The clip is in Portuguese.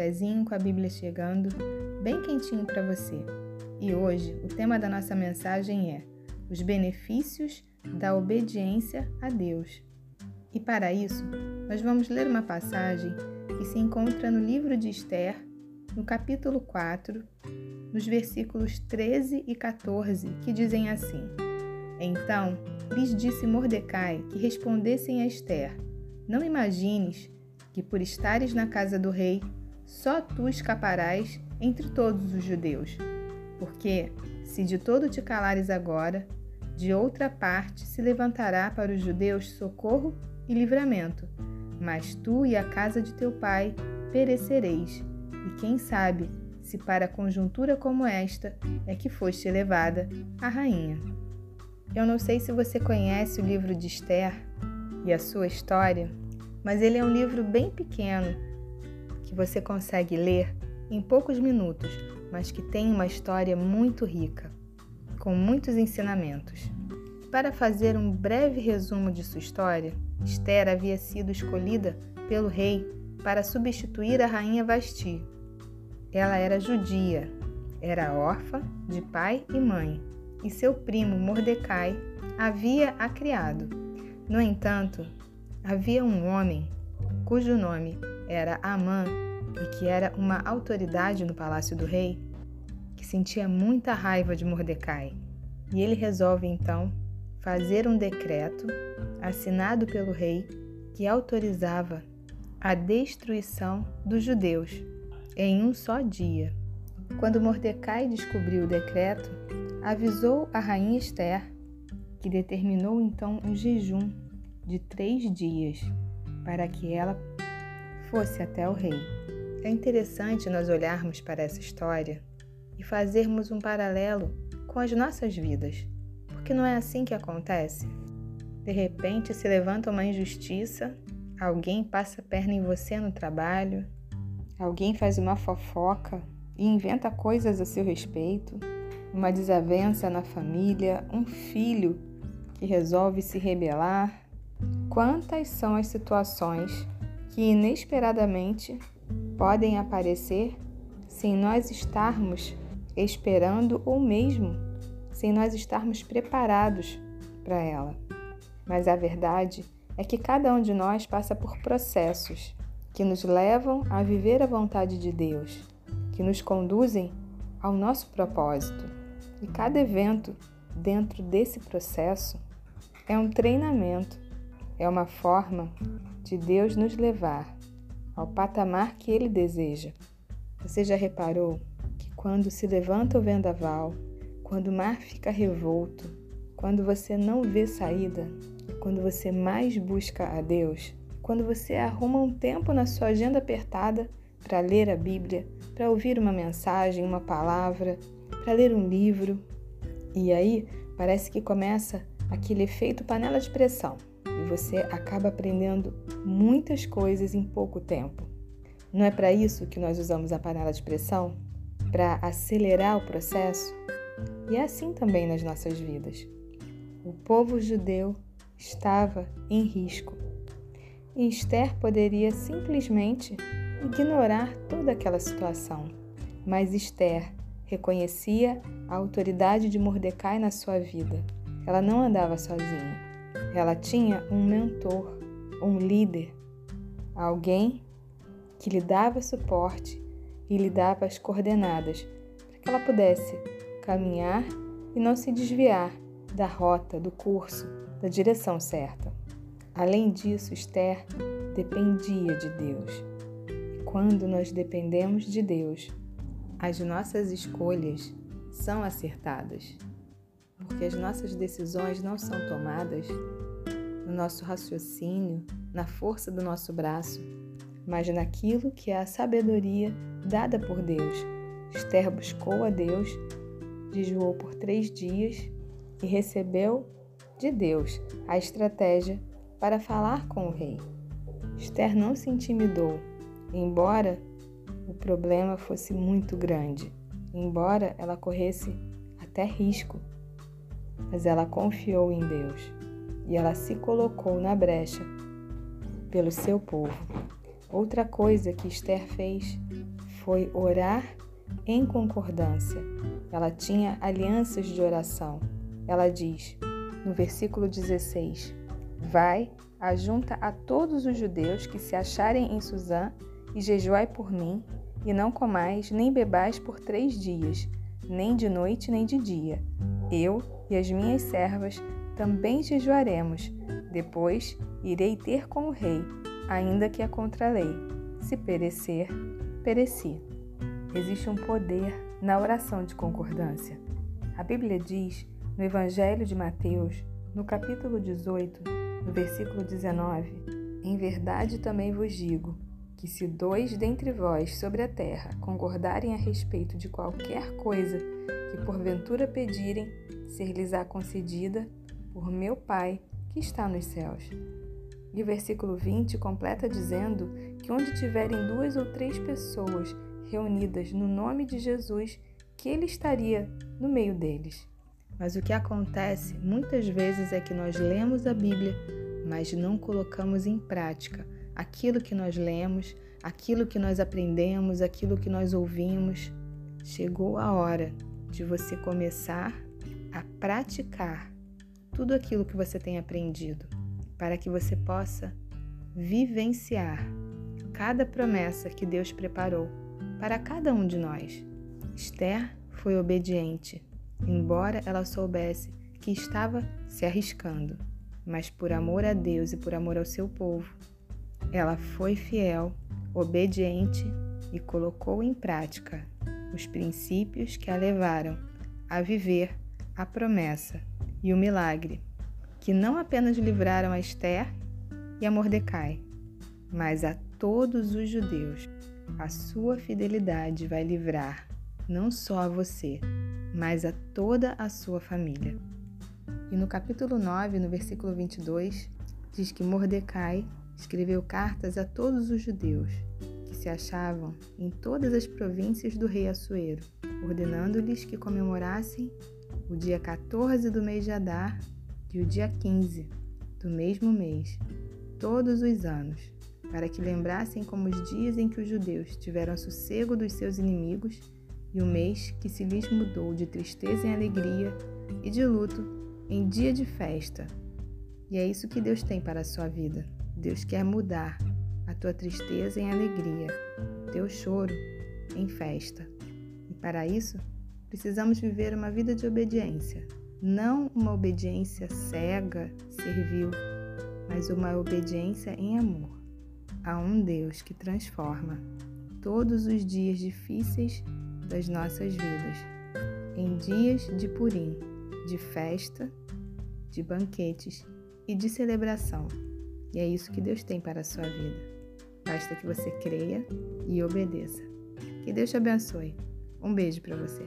cafezinho com a Bíblia chegando, bem quentinho para você. E hoje o tema da nossa mensagem é os benefícios da obediência a Deus. E para isso, nós vamos ler uma passagem que se encontra no livro de Esther, no capítulo 4, nos versículos 13 e 14, que dizem assim: Então lhes disse Mordecai que respondessem a Esther: Não imagines que por estares na casa do rei, só tu escaparás entre todos os judeus. Porque, se de todo te calares agora, de outra parte se levantará para os judeus socorro e livramento, mas tu e a casa de teu pai perecereis. E quem sabe se para conjuntura como esta é que foste levada a rainha. Eu não sei se você conhece o livro de Esther e a sua história, mas ele é um livro bem pequeno que você consegue ler em poucos minutos, mas que tem uma história muito rica, com muitos ensinamentos. Para fazer um breve resumo de sua história, Esther havia sido escolhida pelo rei para substituir a rainha Vasti. Ela era judia, era órfã de pai e mãe, e seu primo Mordecai havia a criado. No entanto, Havia um homem cujo nome era Amã e que era uma autoridade no palácio do rei, que sentia muita raiva de Mordecai. E ele resolve então fazer um decreto assinado pelo rei que autorizava a destruição dos judeus em um só dia. Quando Mordecai descobriu o decreto, avisou a rainha Esther, que determinou então um jejum de três dias para que ela fosse até o rei. É interessante nós olharmos para essa história e fazermos um paralelo com as nossas vidas, porque não é assim que acontece. De repente se levanta uma injustiça, alguém passa a perna em você no trabalho, alguém faz uma fofoca e inventa coisas a seu respeito, uma desavença na família, um filho que resolve se rebelar, Quantas são as situações que inesperadamente podem aparecer sem nós estarmos esperando ou mesmo sem nós estarmos preparados para ela. Mas a verdade é que cada um de nós passa por processos que nos levam a viver a vontade de Deus, que nos conduzem ao nosso propósito. E cada evento dentro desse processo é um treinamento é uma forma de Deus nos levar ao patamar que Ele deseja. Você já reparou que quando se levanta o vendaval, quando o mar fica revolto, quando você não vê saída, quando você mais busca a Deus, quando você arruma um tempo na sua agenda apertada para ler a Bíblia, para ouvir uma mensagem, uma palavra, para ler um livro, e aí parece que começa aquele efeito panela de pressão você acaba aprendendo muitas coisas em pouco tempo. Não é para isso que nós usamos a panela de pressão? Para acelerar o processo? E é assim também nas nossas vidas. O povo judeu estava em risco. E Esther poderia simplesmente ignorar toda aquela situação. Mas Esther reconhecia a autoridade de Mordecai na sua vida. Ela não andava sozinha. Ela tinha um mentor, um líder, alguém que lhe dava suporte e lhe dava as coordenadas para que ela pudesse caminhar e não se desviar da rota, do curso, da direção certa. Além disso, Esther dependia de Deus. E quando nós dependemos de Deus, as nossas escolhas são acertadas porque as nossas decisões não são tomadas no nosso raciocínio, na força do nosso braço, mas naquilo que é a sabedoria dada por Deus. Esther buscou a Deus, jejuou por três dias e recebeu de Deus a estratégia para falar com o rei. Esther não se intimidou, embora o problema fosse muito grande, embora ela corresse até risco mas ela confiou em Deus e ela se colocou na brecha pelo seu povo. Outra coisa que Esther fez foi orar em concordância. Ela tinha alianças de oração. Ela diz, no versículo 16: Vai, ajunta a todos os judeus que se acharem em Suzã e jejuai por mim, e não comais nem bebais por três dias, nem de noite nem de dia. Eu e as minhas servas também jejuaremos. Depois irei ter com o rei, ainda que a contralei. Se perecer, pereci. Existe um poder na oração de concordância. A Bíblia diz no Evangelho de Mateus, no capítulo 18, no versículo 19: Em verdade também vos digo que se dois dentre vós sobre a terra concordarem a respeito de qualquer coisa que porventura pedirem, ser-lhes-á concedida por meu Pai que está nos céus. E o versículo 20 completa dizendo que onde tiverem duas ou três pessoas reunidas no nome de Jesus, que ele estaria no meio deles. Mas o que acontece muitas vezes é que nós lemos a Bíblia, mas não colocamos em prática aquilo que nós lemos, aquilo que nós aprendemos, aquilo que nós ouvimos. Chegou a hora de você começar a praticar tudo aquilo que você tem aprendido, para que você possa vivenciar cada promessa que Deus preparou para cada um de nós. Esther foi obediente, embora ela soubesse que estava se arriscando, mas por amor a Deus e por amor ao seu povo, ela foi fiel, obediente e colocou em prática os princípios que a levaram a viver a promessa e o milagre, que não apenas livraram a Esther e a Mordecai, mas a todos os judeus. A sua fidelidade vai livrar não só a você, mas a toda a sua família. E no capítulo 9, no versículo 22, diz que Mordecai escreveu cartas a todos os judeus que se achavam em todas as províncias do rei Assuero, ordenando-lhes que comemorassem o dia 14 do mês de Adar e o dia 15 do mesmo mês, todos os anos, para que lembrassem como os dias em que os judeus tiveram sossego dos seus inimigos e o mês que se lhes mudou de tristeza em alegria e de luto em dia de festa. E é isso que Deus tem para a sua vida. Deus quer mudar a tua tristeza em alegria, teu choro em festa. E para isso, precisamos viver uma vida de obediência, não uma obediência cega, servil, mas uma obediência em amor a um Deus que transforma todos os dias difíceis das nossas vidas em dias de purim, de festa, de banquetes e de celebração. E é isso que Deus tem para a sua vida. Basta que você creia e obedeça. Que Deus te abençoe. Um beijo para você.